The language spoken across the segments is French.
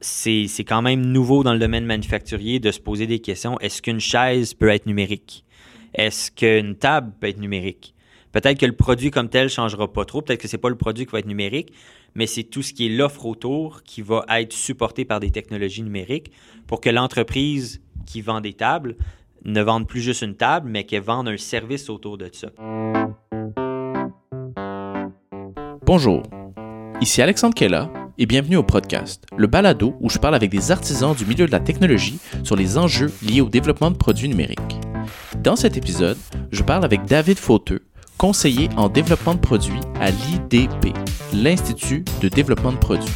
c'est quand même nouveau dans le domaine manufacturier de se poser des questions. Est-ce qu'une chaise peut être numérique? Est-ce qu'une table peut être numérique? Peut-être que le produit comme tel ne changera pas trop, peut-être que ce n'est pas le produit qui va être numérique, mais c'est tout ce qui est l'offre autour qui va être supporté par des technologies numériques pour que l'entreprise qui vend des tables ne vende plus juste une table, mais qu'elle vende un service autour de ça. Bonjour, ici Alexandre Kella et bienvenue au podcast, le balado où je parle avec des artisans du milieu de la technologie sur les enjeux liés au développement de produits numériques. Dans cet épisode, je parle avec David Fauteux, conseiller en développement de produits à l'IDP, l'Institut de développement de produits.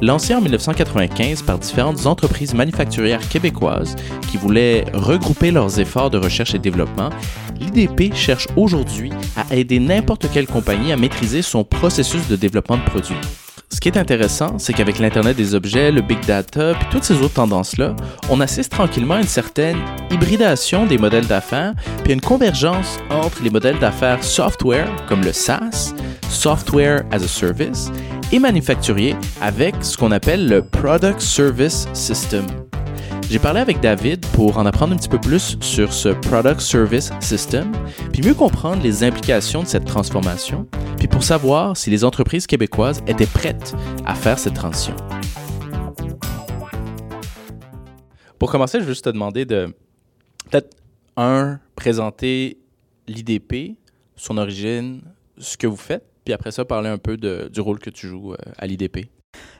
Lancé en 1995 par différentes entreprises manufacturières québécoises qui voulaient regrouper leurs efforts de recherche et développement, l'IDP cherche aujourd'hui à aider n'importe quelle compagnie à maîtriser son processus de développement de produits ce qui est intéressant, c'est qu'avec l'Internet des objets, le big data, puis toutes ces autres tendances-là, on assiste tranquillement à une certaine hybridation des modèles d'affaires, puis une convergence entre les modèles d'affaires software, comme le SaaS, Software as a Service, et manufacturier avec ce qu'on appelle le Product Service System. J'ai parlé avec David pour en apprendre un petit peu plus sur ce Product Service System, puis mieux comprendre les implications de cette transformation, puis pour savoir si les entreprises québécoises étaient prêtes à faire cette transition. Pour commencer, je veux juste te demander de peut-être, un, présenter l'IDP, son origine, ce que vous faites, puis après ça, parler un peu du rôle que tu joues euh, à l'IDP.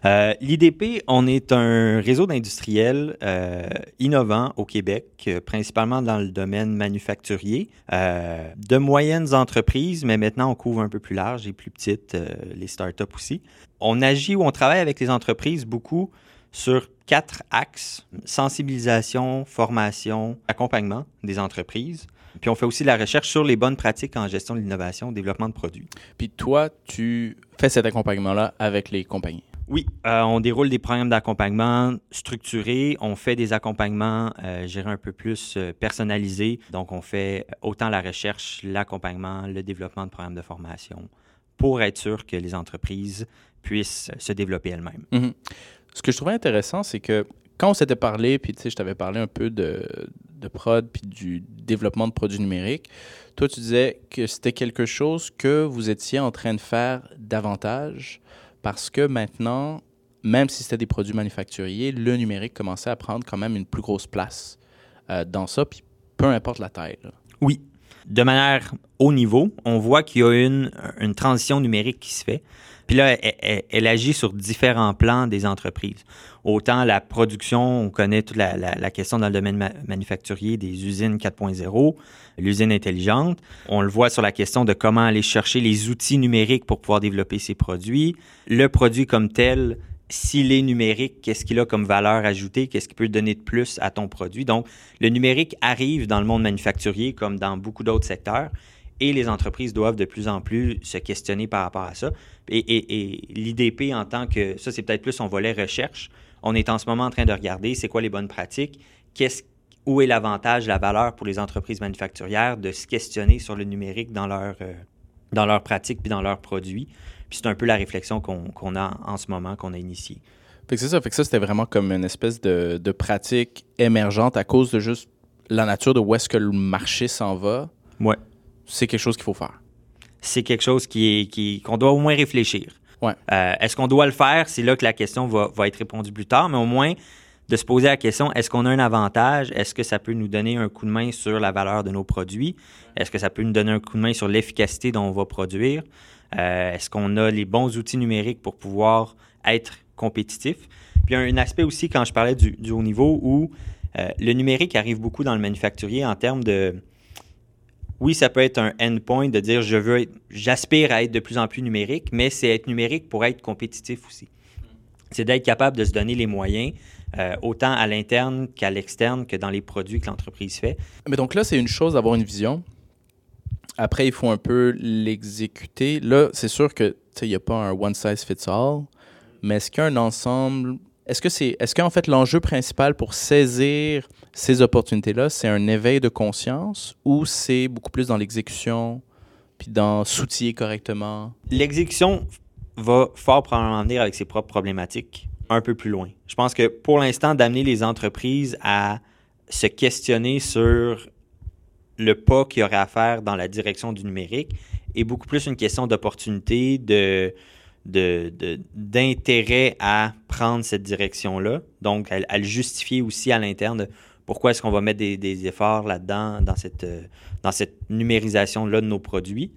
Euh, L'IDP, on est un réseau d'industriels euh, innovants au Québec, euh, principalement dans le domaine manufacturier, de moyennes entreprises, mais maintenant on couvre un peu plus large et plus petites, les startups aussi. On agit ou on travaille avec les entreprises beaucoup sur quatre axes sensibilisation, formation, accompagnement des entreprises. Puis on fait aussi de la recherche sur les bonnes pratiques en gestion de l'innovation, développement de produits. Puis toi, tu fais cet accompagnement-là avec les compagnies. Oui, euh, on déroule des programmes d'accompagnement structurés. On fait des accompagnements, euh, un peu plus euh, personnalisés. Donc, on fait autant la recherche, l'accompagnement, le développement de programmes de formation pour être sûr que les entreprises puissent se développer elles-mêmes. Mhm. Ce que je trouvais intéressant, c'est que quand on s'était parlé, puis tu sais, je t'avais parlé un peu de, de prod puis du développement de produits numériques, toi, tu disais que c'était quelque chose que vous étiez en train de faire davantage parce que maintenant, même si c'était des produits manufacturiers, le numérique commençait à prendre quand même une plus grosse place euh, dans ça, puis peu importe la taille. Oui. De manière haut niveau, on voit qu'il y a une, une transition numérique qui se fait. Puis là, elle, agit sur différents plans des entreprises. Autant la production, on connaît toute la, question dans le domaine manufacturier des usines 4.0, l'usine intelligente. On le voit sur la question de comment aller chercher les outils numériques pour pouvoir développer ces produits. Le produit comme tel, s'il est numérique, qu'est-ce qu'il a comme valeur ajoutée, qu'est-ce qu'il peut donner de plus à ton produit? Donc, le numérique arrive dans le monde manufacturier comme dans beaucoup d'autres secteurs et les entreprises doivent de plus en plus se questionner par rapport à ça. Et, l'IDP en tant que, ça c'est peut-être plus son volet recherche, on est en ce moment en train de regarder c'est quoi les bonnes pratiques, qu'est-ce, où est l'avantage, la valeur pour les entreprises manufacturières de se questionner sur le numérique dans leur, euh, dans leurs pratiques puis dans leurs produits. Puis c'est un peu la réflexion qu'on, a en ce moment, qu'on a initiée. Fait que c'est ça, fait que ça c'était vraiment comme une espèce de, de pratique émergente à cause de juste la nature de où est-ce que le marché s'en va. Ouais c'est quelque chose qu'il faut faire. C'est quelque chose qui est, qui, qu'on doit au moins réfléchir. Ouais. Euh, est-ce qu'on doit le faire? C'est là que la question va, va, être répondue plus tard, mais au moins de se poser la question, est-ce qu'on a un avantage? Est-ce que ça peut nous donner un coup de main sur la valeur de nos produits? Est-ce que ça peut nous donner un coup de main sur l'efficacité dont on va produire? Euh, est-ce qu'on a les bons outils numériques pour pouvoir être compétitif? Puis il y a un aspect aussi, quand je parlais du, du haut niveau, où euh, le numérique arrive beaucoup dans le manufacturier en termes de oui, ça peut être un endpoint de dire j'aspire à être de plus en plus numérique, mais c'est être numérique pour être compétitif aussi. C'est d'être capable de se donner les moyens, euh, autant à l'interne qu'à l'externe, que dans les produits que l'entreprise fait. Mais donc là, c'est une chose d'avoir une vision. Après, il faut un peu l'exécuter. Là, c'est sûr que il n'y a pas un one size fits all, mais est-ce qu'il y a un ensemble est-ce que c'est, est-ce fait l'enjeu principal pour saisir ces opportunités-là, c'est un éveil de conscience ou c'est beaucoup plus dans l'exécution puis dans s'outiller correctement? L'exécution va fort probablement venir avec ses propres problématiques. un peu plus loin. Je pense que pour l'instant, d'amener les entreprises à se questionner sur le pas qu'il y aurait à faire dans la direction du numérique est beaucoup plus une question d'opportunité, de, d'intérêt à prendre cette direction-là. Donc, à, le justifier aussi à l'interne pourquoi est-ce qu'on va mettre des, efforts là-dedans, dans cette, dans cette numérisation-là de nos produits.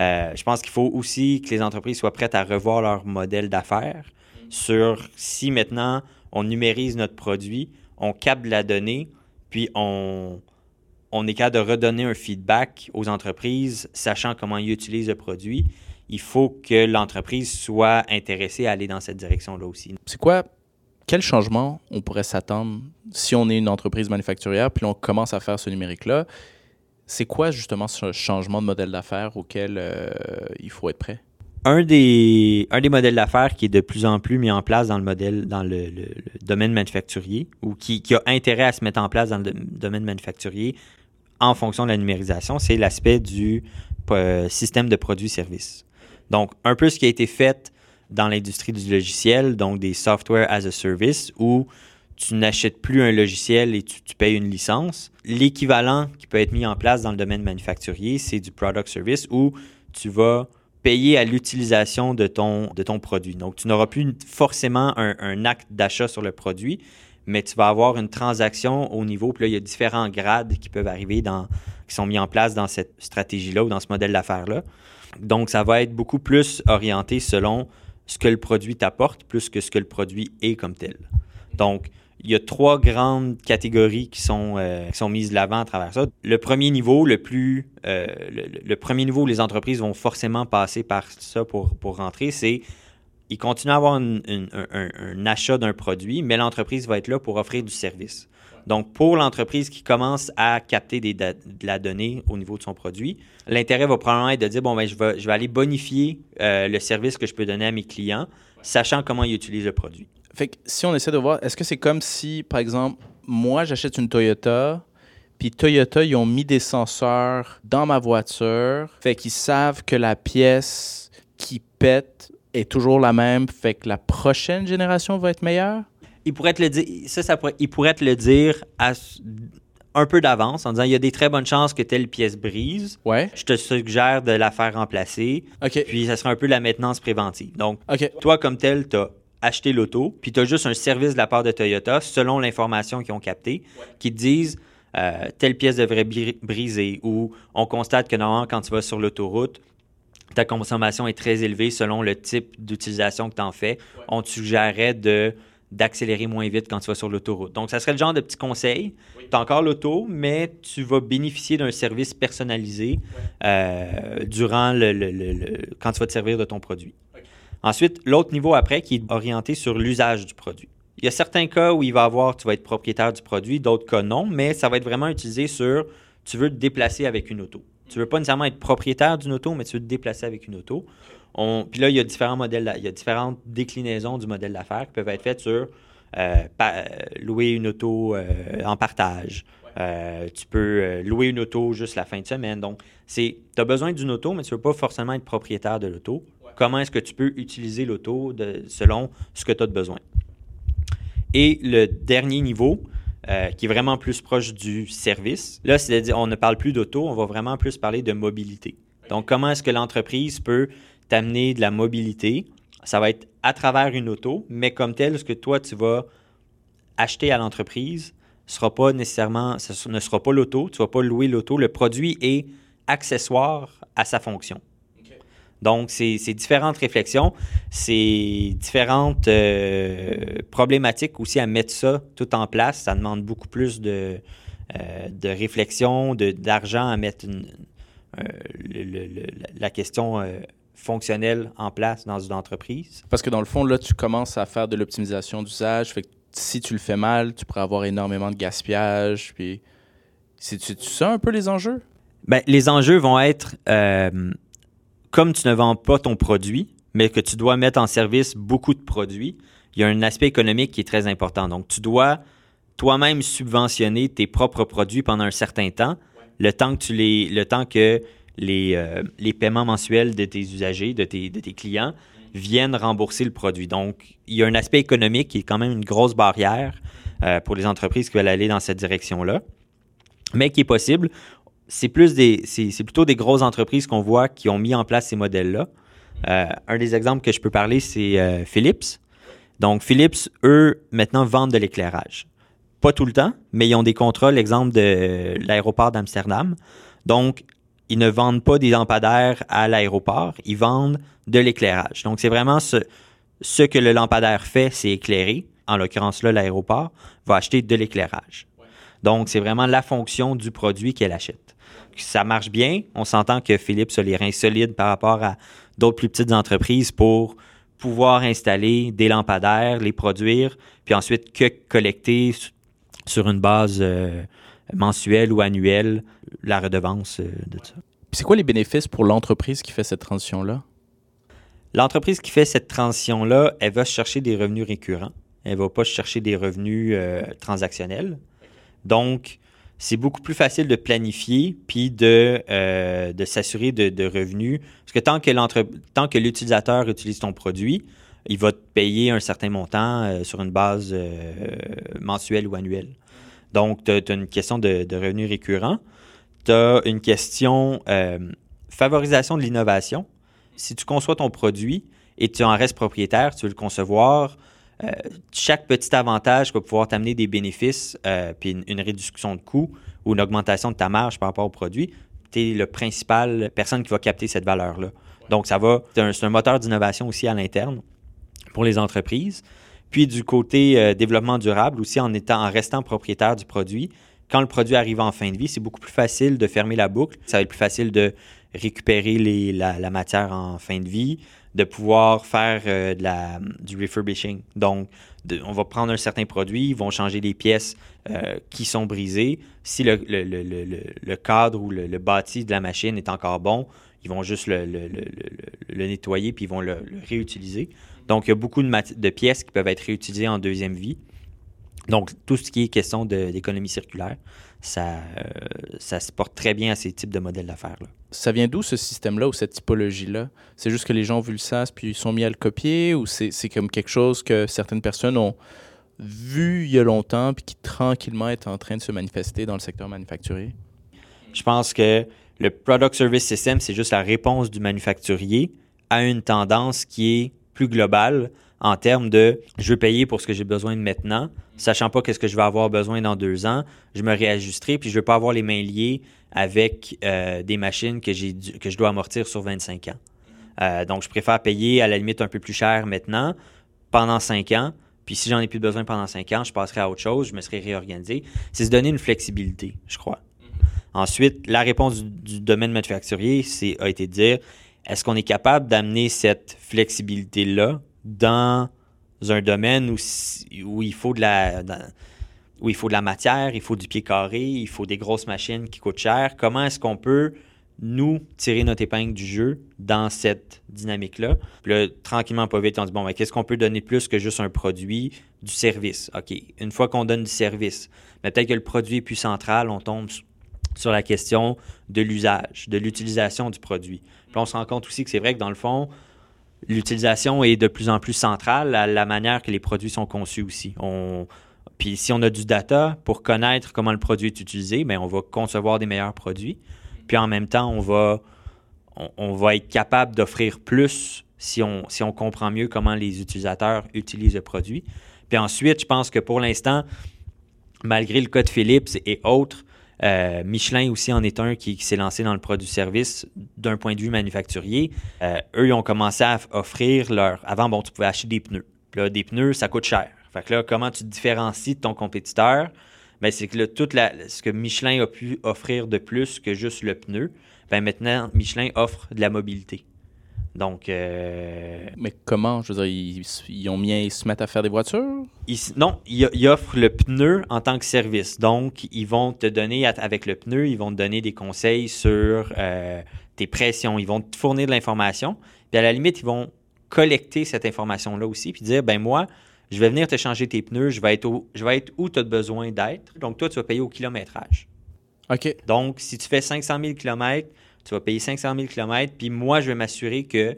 Euh, je pense qu'il faut aussi que les entreprises soient prêtes à revoir leur modèle d'affaires sur si maintenant on numérise notre produit, on capte la donnée, puis on, on est capable de redonner un feedback aux entreprises, sachant comment ils utilisent le produit. Il faut que l'entreprise soit intéressée à aller dans cette direction-là aussi. C'est quoi, quel changement on pourrait s'attendre si on est une entreprise manufacturière, puis on commence à faire ce numérique-là? C'est quoi justement ce changement de modèle d'affaires auquel euh, il faut être prêt? Un des, un des modèles d'affaires qui est de plus en plus mis en place dans le modèle, dans le, domaine manufacturier, ou qui, qui, a intérêt à se mettre en place dans le domaine manufacturier en fonction de la numérisation, c'est l'aspect du euh, système de produits-services. Donc, un peu ce qui a été fait dans l'industrie du logiciel, donc des software as a service, où tu n'achètes plus un logiciel et tu, payes une licence. L'équivalent qui peut être mis en place dans le domaine manufacturier, c'est du product service où tu vas payer à l'utilisation de ton, de ton produit. Donc, tu n'auras plus forcément un, acte d'achat sur le produit, mais tu vas avoir une transaction au niveau, puis là, il y a différents grades qui peuvent arriver, dans, qui sont mis en place dans cette stratégie-là ou dans ce modèle d'affaires-là. Donc, ça va être beaucoup plus orienté selon ce que le produit t'apporte, plus que ce que le produit est comme tel. Donc, il y a trois grandes catégories qui sont, euh, mises de l'avant à travers ça. Le premier niveau, le plus, euh, le, premier niveau où les entreprises vont forcément passer par ça pour, pour rentrer, c'est ils continuent à avoir un, achat d'un produit, mais l'entreprise va être là pour offrir du service. Donc, pour l'entreprise qui commence à capter de la donnée au niveau de son produit, l'intérêt va probablement être de dire, bon, ben, je, vais, je vais aller bonifier euh, le service que je peux donner à mes clients, sachant comment ils utilisent le produit. Fait que si on essaie de voir, est-ce que c'est comme si, par exemple, moi, j'achète une Toyota, puis Toyota, ils ont mis des senseurs dans ma voiture, fait qu'ils savent que la pièce qui pète est toujours la même, fait que la prochaine génération va être meilleure? Il pourrait te le dire, ça, ça pourrait, il pourrait te le dire un peu d'avance en disant il y a des très bonnes chances que telle pièce brise. Ouais. Je te suggère de la faire remplacer. OK. Puis ça sera un peu la maintenance préventive. Donc, toi, comme tel, tu as acheter l'auto, puis tu as juste un service de la part de Toyota, selon l'information qu'ils ont captée, qui te disent euh, telle pièce devrait briser, ou on constate que normalement, quand tu vas sur l'autoroute, ta consommation est très élevée selon le type d'utilisation que tu en fais. On te suggérerait de d'accélérer moins vite quand tu vas sur l'autoroute. Donc, ça serait le genre de petit conseil. Tu as encore l'auto, mais tu vas bénéficier d'un service personnalisé euh, durant le, quand tu vas te servir de ton produit. Ensuite, l'autre niveau après qui est orienté sur l'usage du produit. Il y a certains cas où il va avoir, tu vas être propriétaire du produit, d'autres cas non, mais ça va être vraiment utilisé sur tu veux te déplacer avec une auto. Tu ne veux pas nécessairement être propriétaire d'une auto, mais tu veux te déplacer avec une auto. Puis là, il y a différents modèles, il y a différentes déclinaisons du modèle d'affaires qui peuvent être faites sur euh, louer une auto euh, en partage. Euh, tu peux louer une auto juste la fin de semaine. Donc, tu as besoin d'une auto, mais tu ne veux pas forcément être propriétaire de l'auto comment est-ce que tu peux utiliser l'auto selon ce que tu as de besoin? Et le dernier niveau, euh, qui est vraiment plus proche du service, là, c'est-à-dire on ne parle plus d'auto, on va vraiment plus parler de mobilité. Donc, comment est-ce que l'entreprise peut t'amener de la mobilité? Ça va être à travers une auto, mais comme tel, ce que toi, tu vas acheter à l'entreprise sera pas nécessairement, ce ne sera pas l'auto, tu ne vas pas louer l'auto. Le produit est accessoire à sa fonction. Donc, c'est différentes réflexions, c'est différentes euh, problématiques aussi à mettre ça tout en place. Ça demande beaucoup plus de, euh, de réflexion, d'argent à mettre euh, la question fonctionnelle en place dans une entreprise? Parce que dans le fond, là, tu commences à faire de l'optimisation d'usage. Fait que si tu le fais mal, tu pourrais avoir énormément de gaspillage. Puis, tu, tu ça un peu les enjeux? Bien, les enjeux vont être comme tu ne vends pas ton produit, mais que tu dois mettre en service beaucoup de produits, il y a un aspect économique qui est très important. Donc, tu dois toi-même subventionner tes propres produits pendant un certain temps, le temps que tu les, le temps que les, euh, les paiements mensuels de tes usagers, de tes, clients, viennent rembourser le produit. Donc, il y a un aspect économique qui est quand même une grosse barrière euh, pour les entreprises qui veulent aller dans cette direction-là, mais qui est possible. C'est plutôt des grosses entreprises qu'on voit qui ont mis en place ces modèles-là. Euh, un des exemples que je peux parler, c'est Philips. Donc, Philips, eux, maintenant, vendent de l'éclairage. Pas tout le temps, mais ils ont des contrats, l'exemple de l'aéroport d'Amsterdam. Donc, ils ne vendent pas des lampadaires à l'aéroport, ils vendent de l'éclairage. Donc, c'est vraiment ce, que le lampadaire fait, c'est éclairer. En l'occurrence, là, l'aéroport va acheter de l'éclairage. Donc, c'est vraiment la fonction du produit qu'elle achète. Ça marche bien. On s'entend que Philips a les reins solides par rapport à d'autres plus petites entreprises pour pouvoir installer des lampadaires, les produire, puis ensuite collecter sur une base euh, mensuelle ou annuelle la redevance euh, de ça. C'est quoi les bénéfices pour l'entreprise qui fait cette transition-là? L'entreprise qui fait cette transition-là, elle va chercher des revenus récurrents. Elle ne va pas chercher des revenus euh, transactionnels. Donc, c'est beaucoup plus facile de planifier puis de, de s'assurer de, revenus. Parce que tant que, tant que l'utilisateur utilise ton produit, il va te payer un certain montant sur une base mensuelle ou annuelle. Donc, tu as, une question de, revenus récurrents. Tu as une question euh, favorisation de l'innovation. Si tu conçois ton produit et tu en restes propriétaire, tu veux le concevoir, euh, chaque petit avantage va pouvoir t'amener des bénéfices, euh, puis une, réduction de coût ou une augmentation de ta marge par rapport au produit. Tu es le principal personne qui va capter cette valeur-là. Donc, ça va, c'est un moteur d'innovation aussi à l'interne pour les entreprises. Puis du côté euh, développement durable, aussi en, étant, en restant propriétaire du produit, quand le produit arrive en fin de vie, c'est beaucoup plus facile de fermer la boucle. Ça va être plus facile de récupérer la, matière en fin de vie, de pouvoir faire euh, du refurbishing. Donc, on va prendre un certain produit, ils vont changer les pièces euh, qui sont brisées. Si le cadre ou le, bâti de la machine est encore bon, ils vont juste le, nettoyer puis ils vont le, réutiliser. Donc, il y a beaucoup de, pièces qui peuvent être réutilisées en deuxième vie. Donc, tout ce qui est question d'économie circulaire, ça, euh, ça se porte très bien à ces types de modèles d'affaires-là. Ça vient d'où ce système-là ou cette typologie-là? C'est juste que les gens ont vu le SaaS puis ils sont mis à le copier ou c'est comme quelque chose que certaines personnes ont vu il y a longtemps puis qui tranquillement est en train de se manifester dans le secteur manufacturier? Je pense que le Product Service System, c'est juste la réponse du manufacturier à une tendance qui est plus global en termes de je veux payer pour ce que j'ai besoin de maintenant, sachant pas qu'est-ce que je vais avoir besoin dans deux ans, je me réajusterai, puis je veux pas avoir les mains liées avec euh, des machines que, j'ai que je dois amortir sur 25 ans. Euh, donc, je préfère payer à la limite un peu plus cher maintenant, pendant cinq ans, puis si j'en ai plus besoin pendant cinq ans, je passerai à autre chose, je me serai réorganisé. C'est se donner une flexibilité, je crois. Ensuite, la réponse du, domaine manufacturier a été de dire est-ce qu'on est capable d'amener cette flexibilité-là dans un domaine où, où, il faut de la, où il faut de la matière, il faut du pied carré, il faut des grosses machines qui coûtent cher? Comment est-ce qu'on peut, nous, tirer notre épingle du jeu dans cette dynamique-là? Puis tranquillement, pas vite, on dit, bon, mais qu'est-ce qu'on peut donner plus que juste un produit, du service? OK, une fois qu'on donne du service, mais peut-être que le produit est plus central, on tombe sur la question de l'usage, de l'utilisation du produit. On se rend compte aussi que c'est vrai que dans le fond, l'utilisation est de plus en plus centrale à la manière que les produits sont conçus aussi. Puis si on a du data pour connaître comment le produit est utilisé, bien, on va concevoir des meilleurs produits. Puis en même temps, on va, on, va être capable d'offrir plus si on, si on comprend mieux comment les utilisateurs utilisent le produit. Puis ensuite, je pense que pour l'instant, malgré le code Philips et autres, euh, Michelin aussi en est un qui, s'est lancé dans le produit-service d'un point de vue manufacturier. Euh, eux, ils ont commencé à offrir leur. Avant, bon, tu pouvais acheter des pneus. Là, des pneus, ça coûte cher. Fait que là, comment tu te différencies de ton compétiteur? Ben, c'est que là, tout ce que Michelin a pu offrir de plus que juste le pneu, ben maintenant, Michelin offre de la mobilité. Donc. Euh, Mais comment? Je veux dire, ils, ont mis, ils se mettent à faire des voitures? Non, ils, offrent le pneu en tant que service. Donc, ils vont te donner, avec le pneu, ils vont te donner des conseils sur euh, tes pressions. Ils vont te fournir de l'information. Puis à la limite, ils vont collecter cette information-là aussi. Puis dire, ben moi, je vais venir te changer tes pneus. Je vais être où, je vais être où tu as besoin d'être. Donc, toi, tu vas payer au kilométrage. OK. Donc, si tu fais 500 000 km, tu vas payer 500 000 km, puis moi, je vais m'assurer que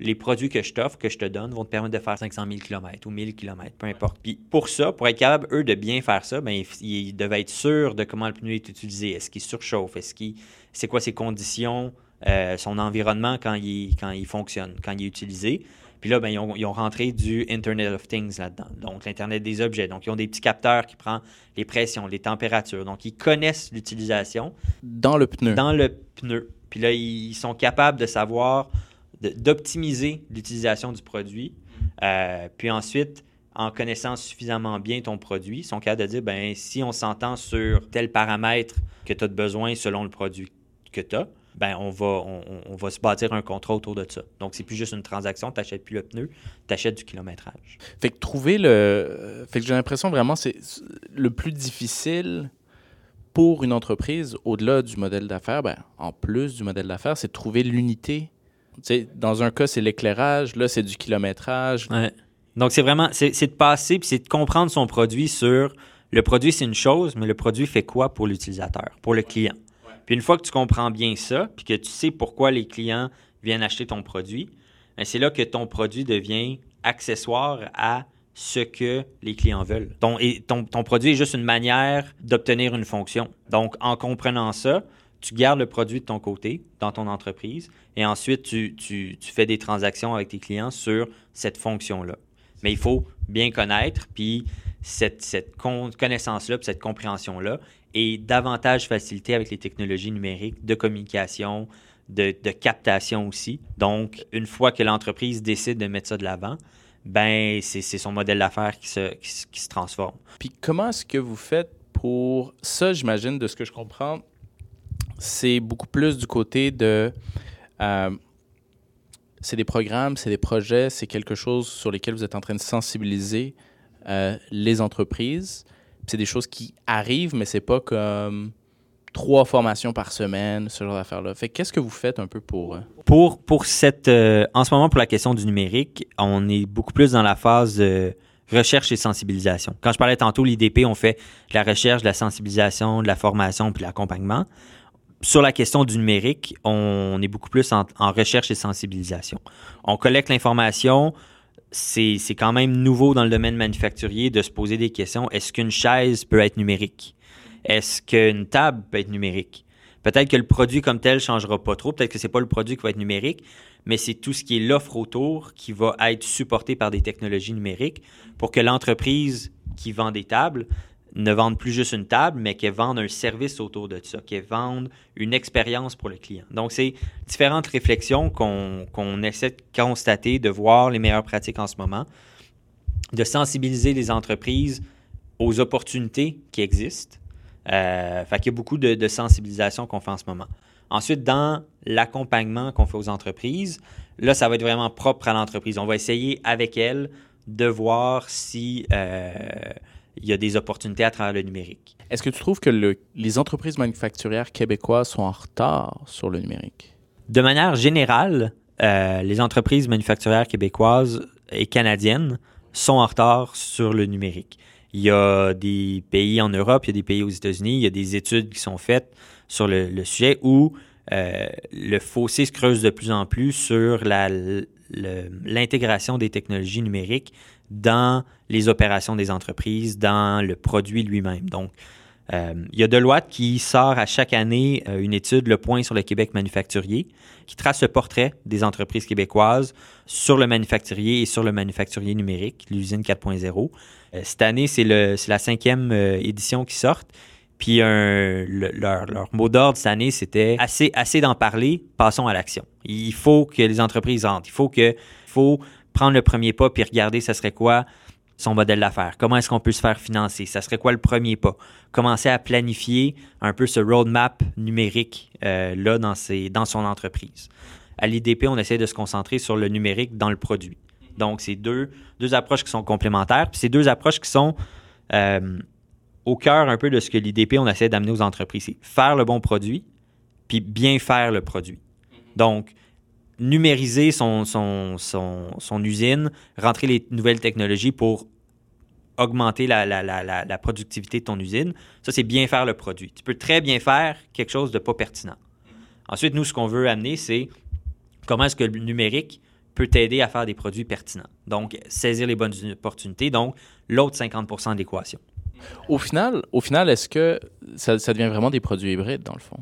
les produits que je t'offre, que je te donne, vont te permettre de faire 500 000 km ou 1000 km, peu importe. Puis pour ça, pour être capable, eux, de bien faire ça, ben, ils, devaient être sûrs de comment le pneu est utilisé. Est-ce qu'il surchauffe? Est-ce qu'il, c'est quoi ses conditions, euh, son environnement quand il, quand il fonctionne, quand il est utilisé? Puis là, ben, ils, ont, rentré du Internet of Things là-dedans, donc l'Internet des objets. Donc, ils ont des petits capteurs qui prennent les pressions, les températures. Donc, ils connaissent l'utilisation. Dans le pneu. Dans le pneu. Puis là, ils sont capables de savoir, d'optimiser l'utilisation du produit. Euh, puis ensuite, en connaissant suffisamment bien ton produit, ils sont capables de dire, ben si on s'entend sur tel paramètre que tu as besoin selon le produit que tu as, ben on va, on, va se bâtir un contrat autour de ça. Donc, c'est plus juste une transaction, tu n'achètes plus le pneu, tu achètes du kilométrage. Fait que trouver le. Fait que j'ai l'impression vraiment c'est le plus difficile pour une entreprise, au-delà du modèle d'affaires, ben, en plus du modèle d'affaires, c'est de trouver l'unité. dans un cas, c'est l'éclairage, là, c'est du kilométrage. Donc, c'est vraiment, c'est de passer, puis c'est de comprendre son produit sur le produit, c'est une chose, mais le produit fait quoi pour l'utilisateur, pour le client? Puis une fois que tu comprends bien ça, puis que tu sais pourquoi les clients viennent acheter ton produit, ben, c'est là que ton produit devient accessoire à ce que les clients veulent. Ton, ton, produit est juste une manière d'obtenir une fonction. Donc, en comprenant ça, tu gardes le produit de ton côté dans ton entreprise et ensuite tu, fais des transactions avec tes clients sur cette fonction-là. Mais il faut bien connaître, puis cette, cette connaissance-là, puis cette compréhension-là est davantage facilitée avec les technologies numériques de communication, de, captation aussi. Donc, une fois que l'entreprise décide de mettre ça de l'avant, ben c'est son modèle d'affaires qui se, qui, se transforme. Puis comment est-ce que vous faites pour ça, j'imagine, de ce que je comprends, c'est beaucoup plus du côté de... Euh, c'est des programmes, c'est des projets, c'est quelque chose sur lesquels vous êtes en train de sensibiliser euh, les entreprises. C'est des choses qui arrivent, mais c'est pas comme trois formations par semaine, ce genre d'affaires-là. Fait qu'est-ce que vous faites un peu pour... Euh? Pour, pour cette... Euh, en ce moment, pour la question du numérique, on est beaucoup plus dans la phase de recherche et sensibilisation. Quand je parlais tantôt, l'IDP, on fait de la recherche, de la sensibilisation, de la formation puis l'accompagnement. Sur la question du numérique, on est beaucoup plus en, en recherche et sensibilisation. On collecte l'information, c'est quand même nouveau dans le domaine manufacturier de se poser des questions. Est-ce qu'une chaise peut être numérique? Est-ce qu'une table peut être numérique? Peut-être que le produit comme tel ne changera pas trop. Peut-être que ce n'est pas le produit qui va être numérique, mais c'est tout ce qui est l'offre autour qui va être supporté par des technologies numériques pour que l'entreprise qui vend des tables ne vendent plus juste une table, mais qu'elles vendent un service autour de ça, qu'elles vendent une expérience pour le client. Donc, c'est différentes réflexions qu'on essaie de constater, de voir les meilleures pratiques en ce moment, de sensibiliser les entreprises aux opportunités qui existent. Euh, fait qu'il y a beaucoup de, de sensibilisation qu'on fait en ce moment. Ensuite, dans l'accompagnement qu'on fait aux entreprises, là, ça va être vraiment propre à l'entreprise. On va essayer avec elle de voir si euh, il y a des opportunités à travers le numérique. Est-ce que tu trouves que les entreprises manufacturières québécoises sont en retard sur le numérique? De manière générale, euh, les entreprises manufacturières québécoises et canadiennes sont en retard sur le numérique. Il y a des pays en Europe, il y a des pays aux États-Unis, il y a des études qui sont faites sur le, sujet où euh, le fossé se creuse de plus en plus sur l'intégration des technologies numériques dans les opérations des entreprises, dans le produit lui-même. Donc, il y a Deloitte qui sort à chaque année euh, une étude, Le Point sur le Québec manufacturier, qui trace le portrait des entreprises québécoises sur le manufacturier et sur le manufacturier numérique, l'usine 4.0. Euh, cette année, c'est la cinquième édition qui sort. Puis leur, mot d'ordre cette année, c'était assez, d'en parler, passons à l'action. Il faut que les entreprises rentrent. Il faut que, faut prendre le premier pas puis regarder ce serait quoi son modèle d'affaires? Comment est-ce qu'on peut se faire financer? Ça serait quoi le premier pas? Commencer à planifier un peu ce roadmap numérique euh, là dans, son entreprise. À l'IDP, on essaie de se concentrer sur le numérique dans le produit. Donc, c'est deux, deux approches qui sont complémentaires. Puis c'est deux approches qui sont euh, au cœur un peu de ce que l'IDP, on essaie d'amener aux entreprises. C'est faire le bon produit, puis bien faire le produit. Donc, numériser son, usine, rentrer les nouvelles technologies pour augmenter la, la, productivité de ton usine. Ça, c'est bien faire le produit. Tu peux très bien faire quelque chose de pas pertinent. Ensuite, nous, ce qu'on veut amener, c'est comment est-ce que le numérique peut t'aider à faire des produits pertinents. Donc, saisir les bonnes opportunités. Donc, l'autre 50% d'équation. Au final, au final est-ce que ça, devient vraiment des produits hybrides, dans le fond?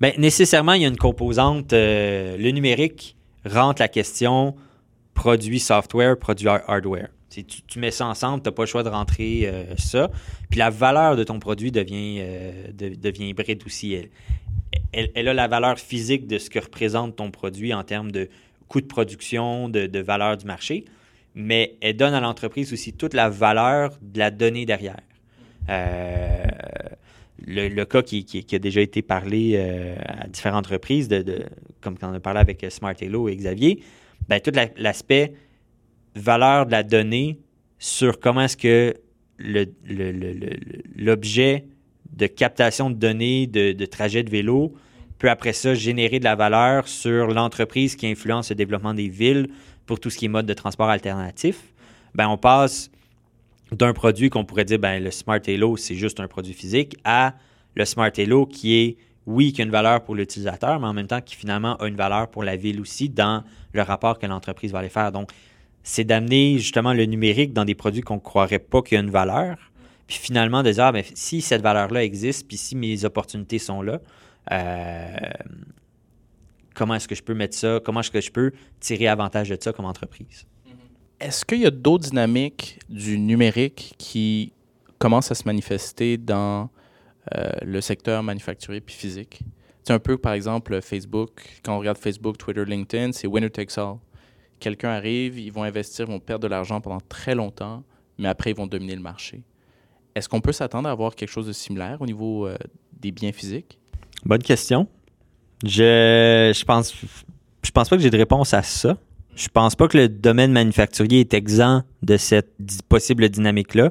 Bien, nécessairement, il y a une composante. Euh, le numérique rentre la question produit software, produit hardware. Si tu, mets ça ensemble, tu n'as pas le choix de rentrer euh, ça. Puis la valeur de ton produit devient, euh, devient hybride aussi. Elle, elle, a la valeur physique de ce que représente ton produit en termes de coût de production, de, de valeur du marché, mais elle donne à l'entreprise aussi toute la valeur de la donnée derrière. Euh, le, cas qui, a déjà été parlé euh, à différentes reprises, comme quand on a parlé avec Smart Hello et Xavier, ben, tout l'aspect valeur de la donnée sur comment est-ce que l'objet de captation de données de, de trajet de vélo peut après ça générer de la valeur sur l'entreprise qui influence le développement des villes pour tout ce qui est mode de transport alternatif. Ben, on passe d'un produit qu'on pourrait dire, ben, le Smart Halo, c'est juste un produit physique, à le Smart Halo qui est, oui, qui a une valeur pour l'utilisateur, mais en même temps qui finalement a une valeur pour la ville aussi dans le rapport que l'entreprise va aller faire. Donc, c'est d'amener justement le numérique dans des produits qu'on ne croirait pas qu'il y a une valeur, puis finalement de dire, ah, ben, si cette valeur-là existe, puis si mes opportunités sont là, euh, comment est-ce que je peux mettre ça, comment est-ce que je peux tirer avantage de ça comme entreprise? Est-ce qu'il y a d'autres dynamiques du numérique qui commencent à se manifester dans euh, le secteur manufacturier puis physique? C'est un peu, par exemple, Facebook. Quand on regarde Facebook, Twitter, LinkedIn, c'est winner takes all. Quelqu'un arrive, ils vont investir, ils vont perdre de l'argent pendant très longtemps, mais après, ils vont dominer le marché. Est-ce qu'on peut s'attendre à avoir quelque chose de similaire au niveau euh, des biens physiques? Bonne question. Je, je pense je pense pas que j'ai de réponse à ça. Je pense pas que le domaine manufacturier est exempt de cette possible dynamique-là.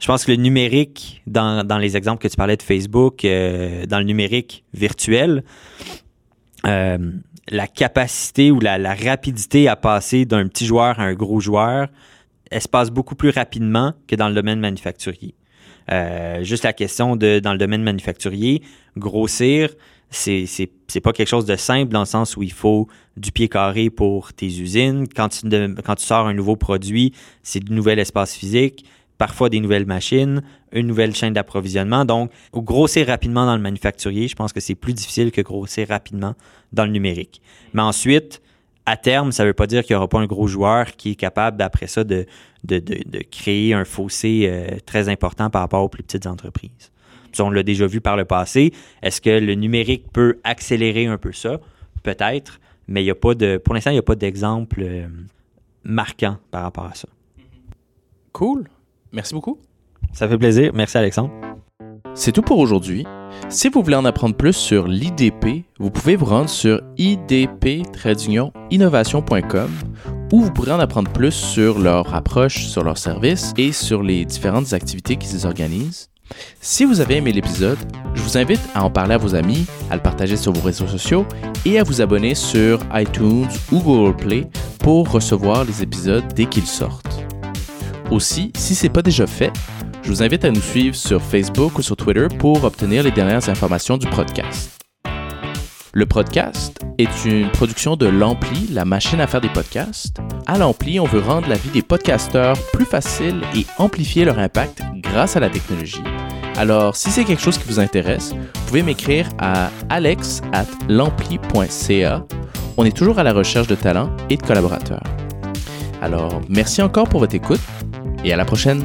Je pense que le numérique, dans, dans, les exemples que tu parlais de Facebook, euh, dans le numérique virtuel, euh, la capacité ou la, rapidité à passer d'un petit joueur à un gros joueur, elle se passe beaucoup plus rapidement que dans le domaine manufacturier. Euh, juste la question de, dans le domaine manufacturier, grossir, c'est, c'est, pas quelque chose de simple dans le sens où il faut du pied carré pour tes usines. Quand tu, sors un nouveau produit, c'est du nouvel espace physique, parfois des nouvelles machines, une nouvelle chaîne d'approvisionnement. Donc, grossir rapidement dans le manufacturier, je pense que c'est plus difficile que grossir rapidement dans le numérique. Mais ensuite, à terme, ça ne veut pas dire qu'il n'y aura pas un gros joueur qui est capable, d'après ça, de, de, de, créer un fossé euh, très important par rapport aux plus petites entreprises. On l'a déjà vu par le passé. Est-ce que le numérique peut accélérer un peu ça? Peut-être, mais il y a pas de, pour l'instant, il n'y a pas d'exemple euh, marquant par rapport à ça. Cool. Merci beaucoup. Ça fait plaisir. Merci, Alexandre. C'est tout pour aujourd'hui. Si vous voulez en apprendre plus sur l'IDP, vous pouvez vous rendre sur idp-innovation.com où vous pourrez en apprendre plus sur leur approche, sur leurs services et sur les différentes activités qu'ils organisent. Si vous avez aimé l'épisode, je vous invite à en parler à vos amis, à le partager sur vos réseaux sociaux et à vous abonner sur iTunes ou Google Play pour recevoir les épisodes dès qu'ils sortent. Aussi, si ce n'est pas déjà fait, je vous invite à nous suivre sur Facebook ou sur Twitter pour obtenir les dernières informations du podcast. Le podcast est une production de l'Ampli, la machine à faire des podcasts. À l'Ampli, on veut rendre la vie des podcasteurs plus facile et amplifier leur impact grâce à la technologie. Alors, si c'est quelque chose qui vous intéresse, vous pouvez m'écrire à alex at l'ampli.ca. On est toujours à la recherche de talents et de collaborateurs. Alors, merci encore pour votre écoute et à la prochaine.